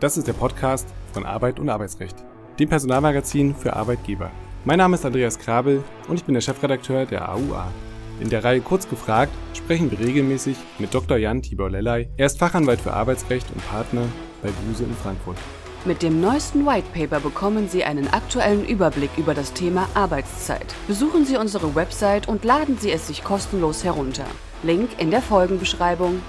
Das ist der Podcast von Arbeit und Arbeitsrecht, dem Personalmagazin für Arbeitgeber. Mein Name ist Andreas Krabel und ich bin der Chefredakteur der AUA. In der Reihe Kurz gefragt sprechen wir regelmäßig mit Dr. Jan Tibor Lellay. Er ist Fachanwalt für Arbeitsrecht und Partner bei Buse in Frankfurt. Mit dem neuesten White Paper bekommen Sie einen aktuellen Überblick über das Thema Arbeitszeit. Besuchen Sie unsere Website und laden Sie es sich kostenlos herunter. Link in der Folgenbeschreibung.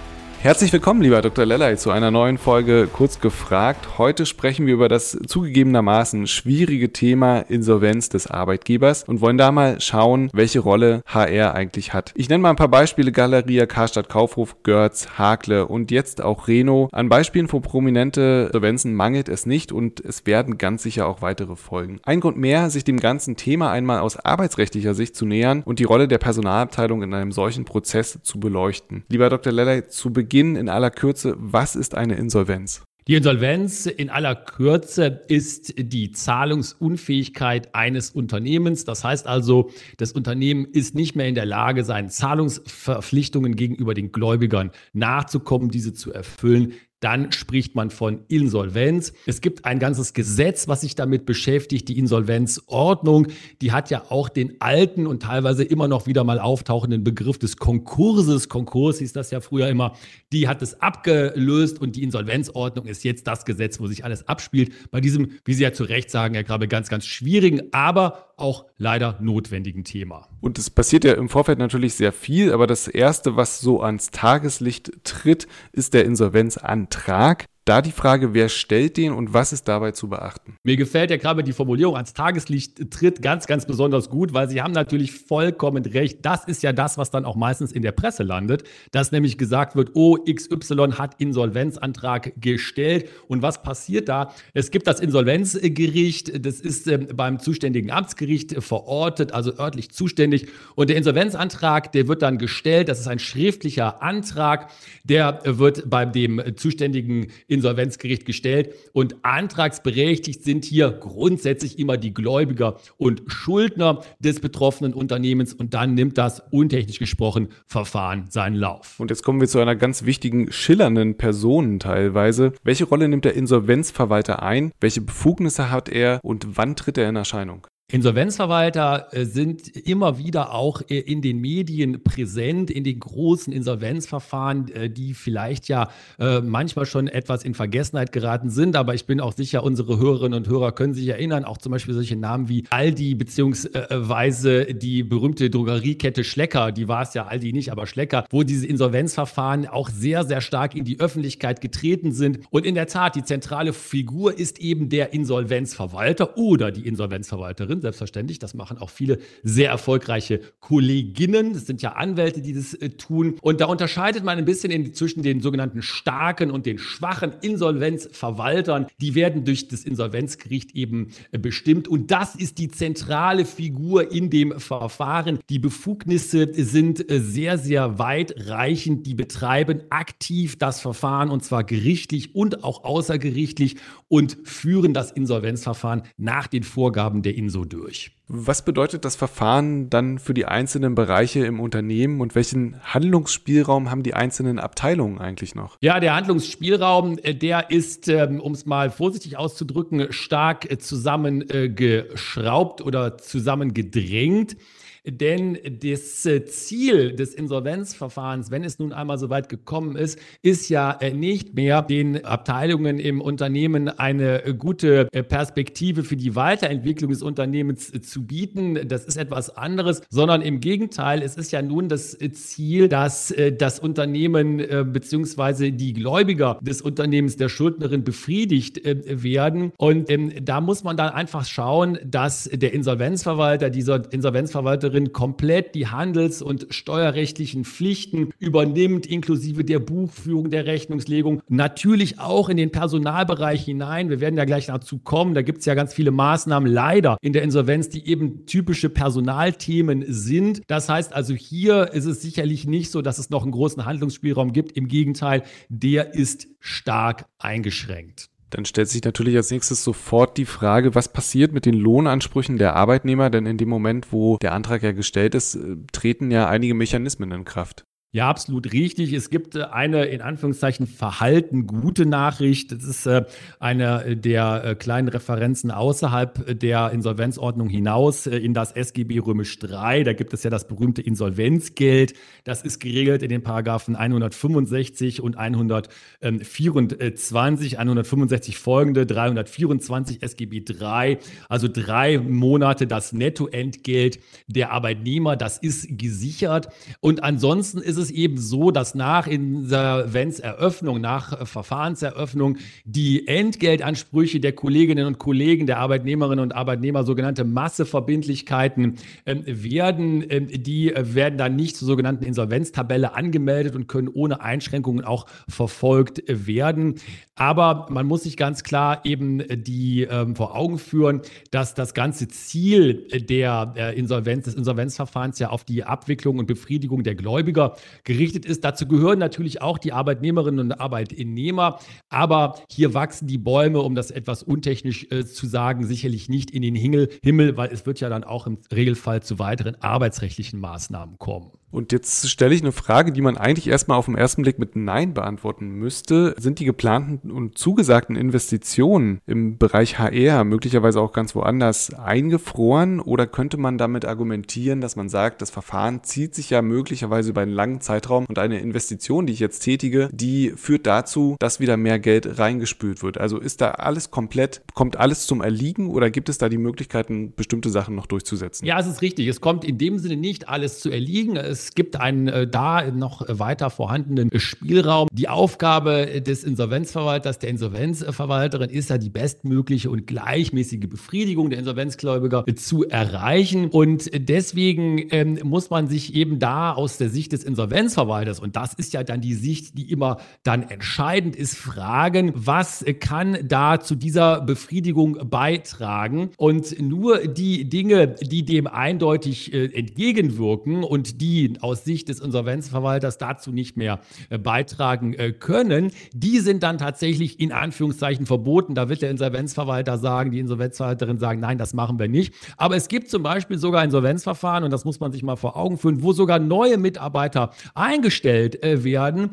Herzlich willkommen, lieber Dr. Lellay, zu einer neuen Folge Kurz gefragt. Heute sprechen wir über das zugegebenermaßen schwierige Thema Insolvenz des Arbeitgebers und wollen da mal schauen, welche Rolle HR eigentlich hat. Ich nenne mal ein paar Beispiele. Galeria, Karstadt Kaufhof, Görz, Hakle und jetzt auch Reno. An Beispielen für prominente Insolvenzen mangelt es nicht und es werden ganz sicher auch weitere folgen. Ein Grund mehr, sich dem ganzen Thema einmal aus arbeitsrechtlicher Sicht zu nähern und die Rolle der Personalabteilung in einem solchen Prozess zu beleuchten. Lieber Dr. Lellay, zu Beginn Beginn in aller Kürze, was ist eine Insolvenz? Die Insolvenz in aller Kürze ist die Zahlungsunfähigkeit eines Unternehmens. Das heißt also, das Unternehmen ist nicht mehr in der Lage, seinen Zahlungsverpflichtungen gegenüber den Gläubigern nachzukommen, diese zu erfüllen dann spricht man von Insolvenz. Es gibt ein ganzes Gesetz, was sich damit beschäftigt, die Insolvenzordnung. Die hat ja auch den alten und teilweise immer noch wieder mal auftauchenden Begriff des Konkurses. Konkurs hieß das ja früher immer. Die hat es abgelöst und die Insolvenzordnung ist jetzt das Gesetz, wo sich alles abspielt. Bei diesem, wie Sie ja zu Recht sagen, Herr Grabe, ganz, ganz schwierigen, aber auch leider notwendigen Thema. Und es passiert ja im Vorfeld natürlich sehr viel, aber das Erste, was so ans Tageslicht tritt, ist der Insolvenzantrag. Vertrag da die Frage, wer stellt den und was ist dabei zu beachten? Mir gefällt ja gerade die Formulierung ans Tageslicht tritt ganz, ganz besonders gut, weil Sie haben natürlich vollkommen recht. Das ist ja das, was dann auch meistens in der Presse landet, dass nämlich gesagt wird, oh, XY hat Insolvenzantrag gestellt. Und was passiert da? Es gibt das Insolvenzgericht, das ist äh, beim zuständigen Amtsgericht verortet, also örtlich zuständig. Und der Insolvenzantrag, der wird dann gestellt. Das ist ein schriftlicher Antrag, der wird bei dem zuständigen Insolvenzgericht Insolvenzgericht gestellt und antragsberechtigt sind hier grundsätzlich immer die Gläubiger und Schuldner des betroffenen Unternehmens und dann nimmt das untechnisch gesprochen Verfahren seinen Lauf. Und jetzt kommen wir zu einer ganz wichtigen, schillernden Person teilweise. Welche Rolle nimmt der Insolvenzverwalter ein? Welche Befugnisse hat er und wann tritt er in Erscheinung? Insolvenzverwalter äh, sind immer wieder auch äh, in den Medien präsent, in den großen Insolvenzverfahren, äh, die vielleicht ja manchmal schon etwas in Vergessenheit geraten sind. Aber ich bin auch sicher, unsere Hörerinnen und Hörer können sich erinnern, auch zum Beispiel solche Namen wie Aldi beziehungsweise die berühmte Drogeriekette Schlecker, die war es ja Aldi nicht, aber Schlecker, wo diese Insolvenzverfahren auch sehr, sehr stark in die Öffentlichkeit getreten sind. Und in der Tat, die zentrale Figur ist eben der Insolvenzverwalter oder die Insolvenzverwalterin selbstverständlich. Das machen auch viele sehr erfolgreiche Kolleginnen. Das sind ja Anwälte, die das äh, tun. Und da unterscheidet man ein bisschen in, zwischen den sogenannten starken und den schwachen Insolvenzverwaltern. Die werden durch das Insolvenzgericht eben äh, bestimmt. Und das ist die zentrale Figur in dem Verfahren. Die Befugnisse sind äh, sehr, sehr weitreichend. Die betreiben aktiv das Verfahren und zwar gerichtlich und auch außergerichtlich und führen das Insolvenzverfahren nach den Vorgaben der INSO durch. Was bedeutet das Verfahren dann für die einzelnen Bereiche im Unternehmen und welchen Handlungsspielraum haben die einzelnen Abteilungen eigentlich noch? Ja, der Handlungsspielraum, äh, der ist, ähm, um es mal vorsichtig auszudrücken, stark äh, zusammengeschraubt oder zusammengedrängt. Denn das äh, Ziel des Insolvenzverfahrens, wenn es nun einmal so weit gekommen ist, ist ja äh, nicht mehr den Abteilungen im Unternehmen eine äh, gute Perspektive für die Weiterentwicklung des Unternehmens zu bieten. Das ist etwas anderes, sondern im Gegenteil, es ist ja nun das Ziel, dass das Unternehmen bzw. die Gläubiger des Unternehmens der Schuldnerin befriedigt werden. Und ähm, da muss man dann einfach schauen, dass der Insolvenzverwalter, dieser Insolvenzverwalterin komplett die handels- und steuerrechtlichen Pflichten übernimmt, inklusive der Buchführung, der Rechnungslegung, natürlich auch in den Personalbereich hinein. Wir werden ja gleich dazu kommen. Da gibt es ja ganz viele Maßnahmen leider in der Insolvenz, die eben typische Personalthemen sind. Das heißt also, hier ist es sicherlich nicht so, dass es noch einen großen Handlungsspielraum gibt. Im Gegenteil, der ist stark eingeschränkt. Dann stellt sich natürlich als nächstes sofort die Frage, was passiert mit den Lohnansprüchen der Arbeitnehmer? Denn in dem Moment, wo der Antrag ja gestellt ist, äh, treten ja einige Mechanismen in Kraft. Ja, absolut richtig. Es gibt äh, eine in Anführungszeichen verhalten gute Nachricht. Das ist äh, eine der äh, kleinen Referenzen außerhalb der Insolvenzordnung hinaus in das SGB Römisch 3. Da gibt es ja das berühmte Insolvenzgeld. Das ist geregelt in den Paragraphen 165 und 124, 165 folgende, 324 SGB 3. Also drei Monate das Nettoentgelt der Arbeitnehmer. Das ist gesichert. Und ansonsten ist es eben so, dass nach Insolvenzeröffnung, nach Verfahrenseröffnung die Entgeltansprüche der Kolleginnen und Kollegen, der Arbeitnehmerinnen und Arbeitnehmer, sogenannte Masseverbindlichkeiten ähm, werden. Ähm, die werden dann nicht zur sogenannten Insolvenztabelle angemeldet und können ohne Einschränkungen auch verfolgt werden. Aber man muss sich ganz klar eben die ähm, vor Augen führen, dass das ganze Ziel der äh, Insolvenz, des Insolvenzverfahrens ja auf die Abwicklung und Befriedigung der Gläubiger gerichtet ist. Dazu gehören natürlich auch die Arbeitnehmerinnen und Arbeitnehmer. Aber hier wachsen die Bäume, um das etwas untechnisch äh, zu sagen, sicherlich nicht in den Himmel, weil es wird ja dann auch im Regelfall zu weiteren arbeitsrechtlichen Maßnahmen kommen. Und jetzt stelle ich eine Frage, die man eigentlich erstmal auf den ersten Blick mit Nein beantworten müsste. Sind die geplanten und zugesagten Investitionen im Bereich HR möglicherweise auch ganz woanders eingefroren? Oder könnte man damit argumentieren, dass man sagt, das Verfahren zieht sich ja möglicherweise über einen langen Zeitraum und eine Investition, die ich jetzt tätige, die führt dazu, dass wieder mehr Geld reingespült wird? Also ist da alles komplett, kommt alles zum Erliegen oder gibt es da die Möglichkeiten, bestimmte Sachen noch durchzusetzen? Ja, es ist richtig. Es kommt in dem Sinne nicht alles zu erliegen. Es gibt einen äh, da noch weiter vorhandenen Spielraum. Die Aufgabe des Insolvenzverwalters, der Insolvenzverwalterin ist ja die bestmögliche und gleichmäßige Befriedigung der Insolvenzgläubiger zu erreichen. Und deswegen ähm, muss man sich eben da aus der Sicht des Insolvenzverwalters, und das ist ja dann die Sicht, die immer dann entscheidend ist, fragen, was kann da zu dieser Befriedigung beitragen? Und nur die Dinge, die dem eindeutig äh, entgegenwirken und die aus Sicht des Insolvenzverwalters dazu nicht mehr äh, beitragen äh, können, die sind dann tatsächlich in Anführungszeichen verboten. Da wird der Insolvenzverwalter sagen, die Insolvenzverwalterin sagen, nein, das machen wir nicht. Aber es gibt zum Beispiel sogar Insolvenzverfahren, und das muss man sich mal vor Augen führen, wo sogar neue Mitarbeiter eingestellt äh, werden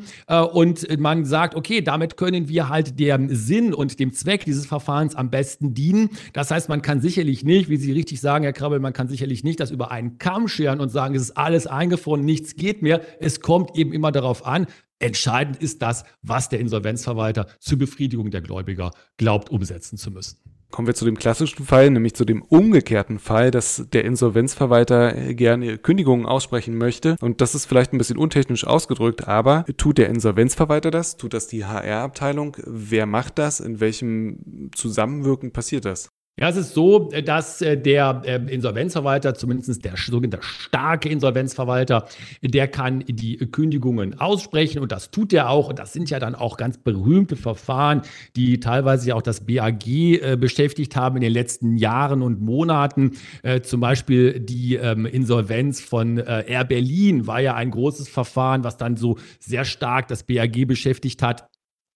und man sagt, okay, damit können wir halt dem Sinn und dem Zweck dieses Verfahrens am besten dienen. Das heißt, man kann sicherlich nicht, wie Sie richtig sagen, Herr Krabbel, man kann sicherlich nicht das über einen Kamm scheren und sagen, es ist alles eingefroren von nichts geht mehr. Es kommt eben immer darauf an, Entscheidend ist das, was der Insolvenzverwalter zur Befriedigung der Gläubiger glaubt umsetzen zu müssen. Kommen wir zu dem klassischen Fall, nämlich zu dem umgekehrten Fall, dass der Insolvenzverwalter gerne Kündigungen aussprechen möchte. Und das ist vielleicht ein bisschen untechnisch ausgedrückt, aber tut der Insolvenzverwalter das? Tut das die HR-Abteilung? Wer macht das? In welchem Zusammenwirken passiert das? Ja, es ist so, dass äh, der äh, Insolvenzverwalter, zumindest der sogenannte starke Insolvenzverwalter, der kann die Kündigungen aussprechen und das tut er auch. Und das sind ja dann auch ganz berühmte Verfahren, die teilweise ja auch das BAG äh, beschäftigt haben in den letzten Jahren und Monaten. Zum Beispiel die ähm, Insolvenz von Air Berlin war ja ein großes Verfahren, was dann so sehr stark das BAG beschäftigt hat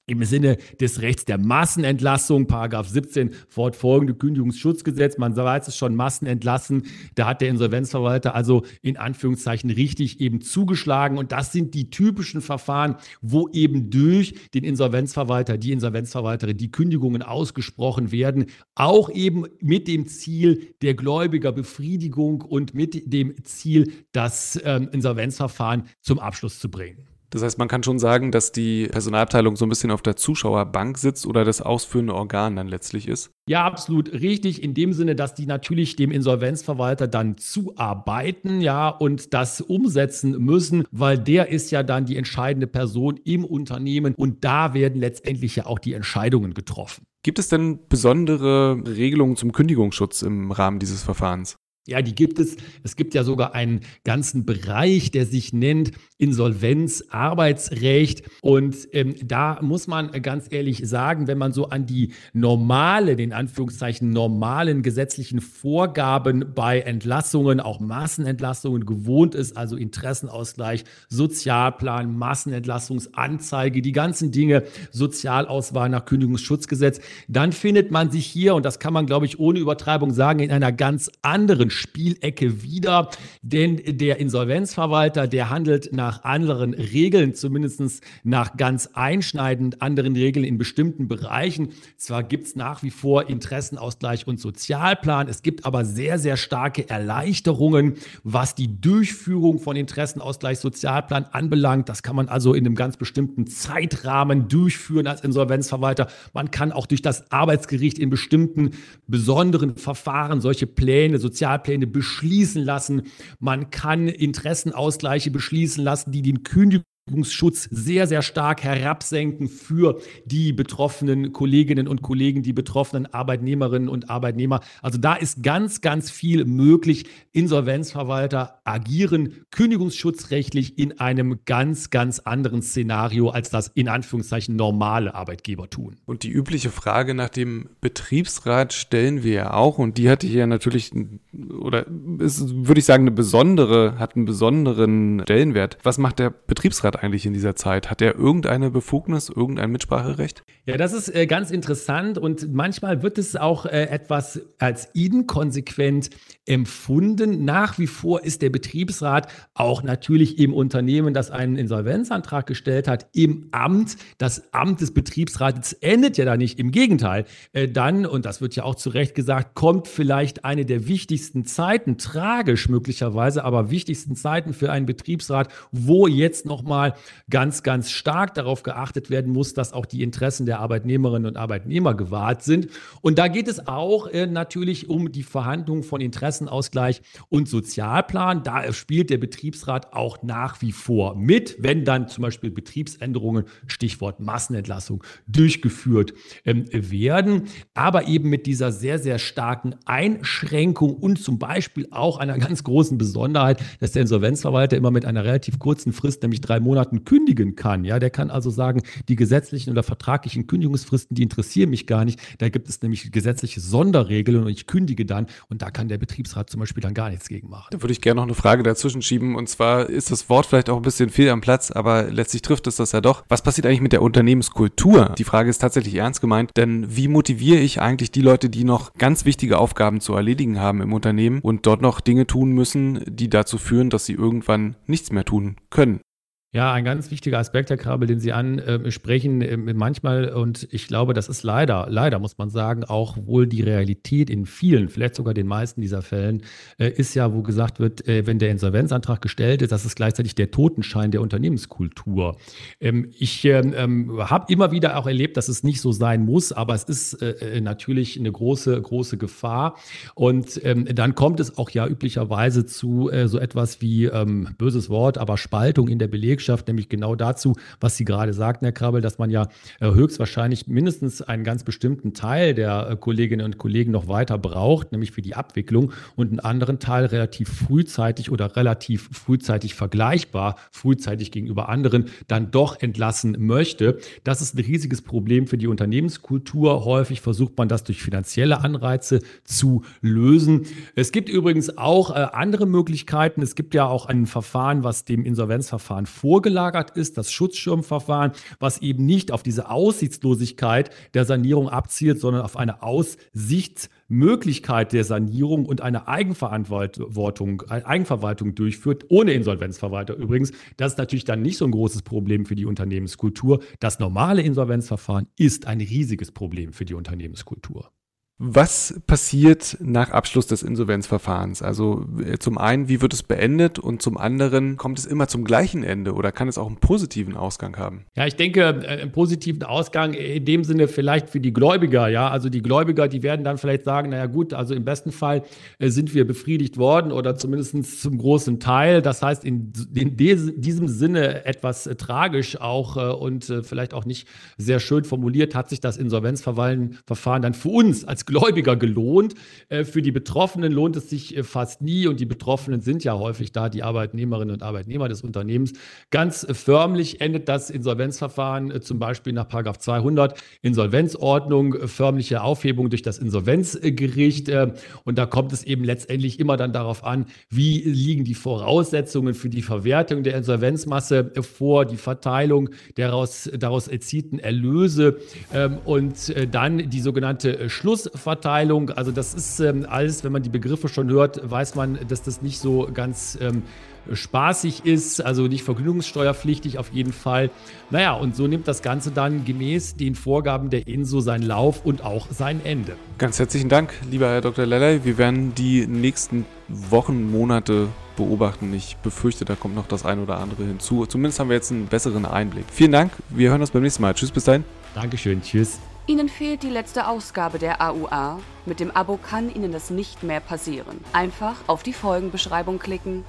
im Sinne des Rechts der Massenentlassung, Paragraph 17 fortfolgende Kündigungsschutzgesetz. Man weiß es schon, Massenentlassen. Da hat der Insolvenzverwalter also in Anführungszeichen richtig eben zugeschlagen. Und das sind die typischen Verfahren, wo eben durch den Insolvenzverwalter, die Insolvenzverwalterin, die Kündigungen ausgesprochen werden, auch eben mit dem Ziel der Gläubigerbefriedigung und mit dem Ziel, das ähm, Insolvenzverfahren zum Abschluss zu bringen. Das heißt, man kann schon sagen, dass die Personalabteilung so ein bisschen auf der Zuschauerbank sitzt oder das ausführende Organ dann letztlich ist. Ja, absolut richtig. In dem Sinne, dass die natürlich dem Insolvenzverwalter dann zuarbeiten, ja, und das umsetzen müssen, weil der ist ja dann die entscheidende Person im Unternehmen und da werden letztendlich ja auch die Entscheidungen getroffen. Gibt es denn besondere Regelungen zum Kündigungsschutz im Rahmen dieses Verfahrens? Ja, die gibt es. Es gibt ja sogar einen ganzen Bereich, der sich nennt Insolvenz, Arbeitsrecht. Und ähm, da muss man ganz ehrlich sagen, wenn man so an die normale, den Anführungszeichen normalen gesetzlichen Vorgaben bei Entlassungen, auch Massenentlassungen gewohnt ist, also Interessenausgleich, Sozialplan, Massenentlassungsanzeige, die ganzen Dinge, Sozialauswahl nach Kündigungsschutzgesetz, dann findet man sich hier, und das kann man, glaube ich, ohne Übertreibung sagen, in einer ganz anderen Spielecke wieder, denn der Insolvenzverwalter, der handelt nach anderen Regeln, zumindest nach ganz einschneidend anderen Regeln in bestimmten Bereichen. Zwar gibt es nach wie vor Interessenausgleich und Sozialplan, es gibt aber sehr, sehr starke Erleichterungen, was die Durchführung von Interessenausgleich, Sozialplan anbelangt. Das kann man also in einem ganz bestimmten Zeitrahmen durchführen als Insolvenzverwalter. Man kann auch durch das Arbeitsgericht in bestimmten besonderen Verfahren solche Pläne, Sozialpläne beschließen lassen. Man kann Interessenausgleiche beschließen lassen, die den Kündigung Schutz sehr, sehr stark herabsenken für die betroffenen Kolleginnen und Kollegen, die betroffenen Arbeitnehmerinnen und Arbeitnehmer. Also da ist ganz, ganz viel möglich. Insolvenzverwalter agieren kündigungsschutzrechtlich in einem ganz, ganz anderen Szenario, als das in Anführungszeichen normale Arbeitgeber tun. Und die übliche Frage nach dem Betriebsrat stellen wir ja auch. Und die hatte hier natürlich, oder ist, würde ich sagen, eine besondere, hat einen besonderen Stellenwert. Was macht der Betriebsrat eigentlich in dieser Zeit? Hat er irgendeine Befugnis, irgendein Mitspracherecht? Ja, das ist äh, ganz interessant und manchmal wird es auch äh, etwas als inkonsequent empfunden. Nach wie vor ist der Betriebsrat auch natürlich im Unternehmen, das einen Insolvenzantrag gestellt hat, im Amt. Das Amt des Betriebsrates endet ja da nicht. Im Gegenteil. Äh, dann, und das wird ja auch zu Recht gesagt, kommt vielleicht eine der wichtigsten Zeiten, tragisch möglicherweise, aber wichtigsten Zeiten für einen Betriebsrat, wo jetzt nochmal ganz, ganz stark darauf geachtet werden muss, dass auch die Interessen der Arbeitnehmerinnen und Arbeitnehmer gewahrt sind. Und da geht es auch äh, natürlich um die Verhandlungen von Interessenausgleich und Sozialplan. Da spielt der Betriebsrat auch nach wie vor mit, wenn dann zum Beispiel Betriebsänderungen, Stichwort Massenentlassung, durchgeführt ähm, werden. Aber eben mit dieser sehr, sehr starken Einschränkung und zum Beispiel auch einer ganz großen Besonderheit, dass der Insolvenzverwalter immer mit einer relativ kurzen Frist, nämlich drei Monate, Monaten kündigen kann. Ja, der kann also sagen, die gesetzlichen oder vertraglichen Kündigungsfristen, die interessieren mich gar nicht. Da gibt es nämlich gesetzliche Sonderregeln und ich kündige dann und da kann der Betriebsrat zum Beispiel dann gar nichts gegen machen. Da würde ich gerne noch eine Frage dazwischen schieben und zwar ist das Wort vielleicht auch ein bisschen fehl am Platz, aber letztlich trifft es das ja doch. Was passiert eigentlich mit der Unternehmenskultur? Die Frage ist tatsächlich ernst gemeint, denn wie motiviere ich eigentlich die Leute, die noch ganz wichtige Aufgaben zu erledigen haben im Unternehmen und dort noch Dinge tun müssen, die dazu führen, dass sie irgendwann nichts mehr tun können? Ja, ein ganz wichtiger Aspekt, Herr Krabel, den Sie ansprechen, äh, manchmal, und ich glaube, das ist leider, leider muss man sagen, auch wohl die Realität in vielen, vielleicht sogar den meisten dieser Fällen, äh, ist ja, wo gesagt wird, äh, wenn der Insolvenzantrag gestellt ist, das ist gleichzeitig der Totenschein der Unternehmenskultur. Ähm, ich ähm, ähm, habe immer wieder auch erlebt, dass es nicht so sein muss, aber es ist natürlich eine große, große Gefahr. Und dann kommt es auch ja üblicherweise zu so etwas wie, böses Wort, aber Spaltung in der Belegschaft Belegschaft, nämlich genau dazu, was Sie gerade sagten, Herr Krabbel, dass man ja äh, höchstwahrscheinlich mindestens einen ganz bestimmten Teil der äh, Kolleginnen und Kollegen noch weiter braucht, nämlich für die Abwicklung und einen anderen Teil relativ frühzeitig oder relativ frühzeitig vergleichbar, frühzeitig gegenüber anderen, dann doch entlassen möchte. Das ist ein riesiges Problem für die Unternehmenskultur. Häufig versucht man das durch finanzielle Anreize zu lösen. Es gibt übrigens auch äh, andere Möglichkeiten. Es gibt ja auch ein Verfahren, was dem Insolvenzverfahren vor vorgelagert ist, das Schutzschirmverfahren, was eben nicht auf diese Aussichtslosigkeit der Sanierung abzielt, sondern auf eine Aussichtsmöglichkeit der Sanierung und eine Eigenverantwortung, Eigenverwaltung durchführt, ohne Insolvenzverwalter übrigens. Das ist natürlich dann nicht so ein großes Problem für die Unternehmenskultur. Das normale Insolvenzverfahren ist ein riesiges Problem für die Unternehmenskultur. Was passiert nach Abschluss des Insolvenzverfahrens? Also äh, zum einen, wie wird es beendet und zum anderen, kommt es immer zum gleichen Ende oder kann es auch einen positiven Ausgang haben? Ja, ich denke, äh, einen positiven Ausgang in dem Sinne vielleicht für die Gläubiger, ja. Also die Gläubiger, die werden dann vielleicht sagen, naja gut, also im besten Fall äh, sind wir befriedigt worden oder zumindest zum großen Teil. Das heißt, in, in diesem Sinne etwas tragisch auch und vielleicht auch nicht sehr schön formuliert, hat sich das Insolvenzverfahren dann für uns als Gläubiger gelohnt. Äh, für die Betroffenen lohnt es sich äh, fast nie und die Betroffenen sind ja häufig da die Arbeitnehmerinnen und Arbeitnehmer des Unternehmens. Ganz förmlich endet das Insolvenzverfahren äh, zum Beispiel nach 200 Insolvenzordnung, förmliche Aufhebung durch das Insolvenzgericht. Und da kommt es eben letztendlich immer dann darauf an, wie liegen die Voraussetzungen für die Verwertung der Insolvenzmasse vor, die Verteilung daraus, daraus erzielten Erlöse ähm, und dann die sogenannte Schluss Umverteilung. Also das ist ähm, alles, wenn man die Begriffe schon hört, weiß man, dass das nicht so ganz ähm, spaßig ist, also nicht vergnügungssteuerpflichtig auf jeden Fall. Naja, und so nimmt das Ganze dann gemäß den Vorgaben der INSO seinen Lauf und auch sein Ende. Ganz herzlichen Dank, lieber Herr Dr. Lelley. Wir werden die nächsten Wochen, Monate beobachten. Ich befürchte, da kommt noch das ein oder andere hinzu. Zumindest haben wir jetzt einen besseren Einblick. Vielen Dank. Wir hören uns beim nächsten Mal. Tschüss, bis dahin. Dankeschön. Tschüss. Ihnen fehlt die letzte Ausgabe der AUA. Mit dem Abo kann Ihnen das nicht mehr passieren. Einfach auf die Folgenbeschreibung klicken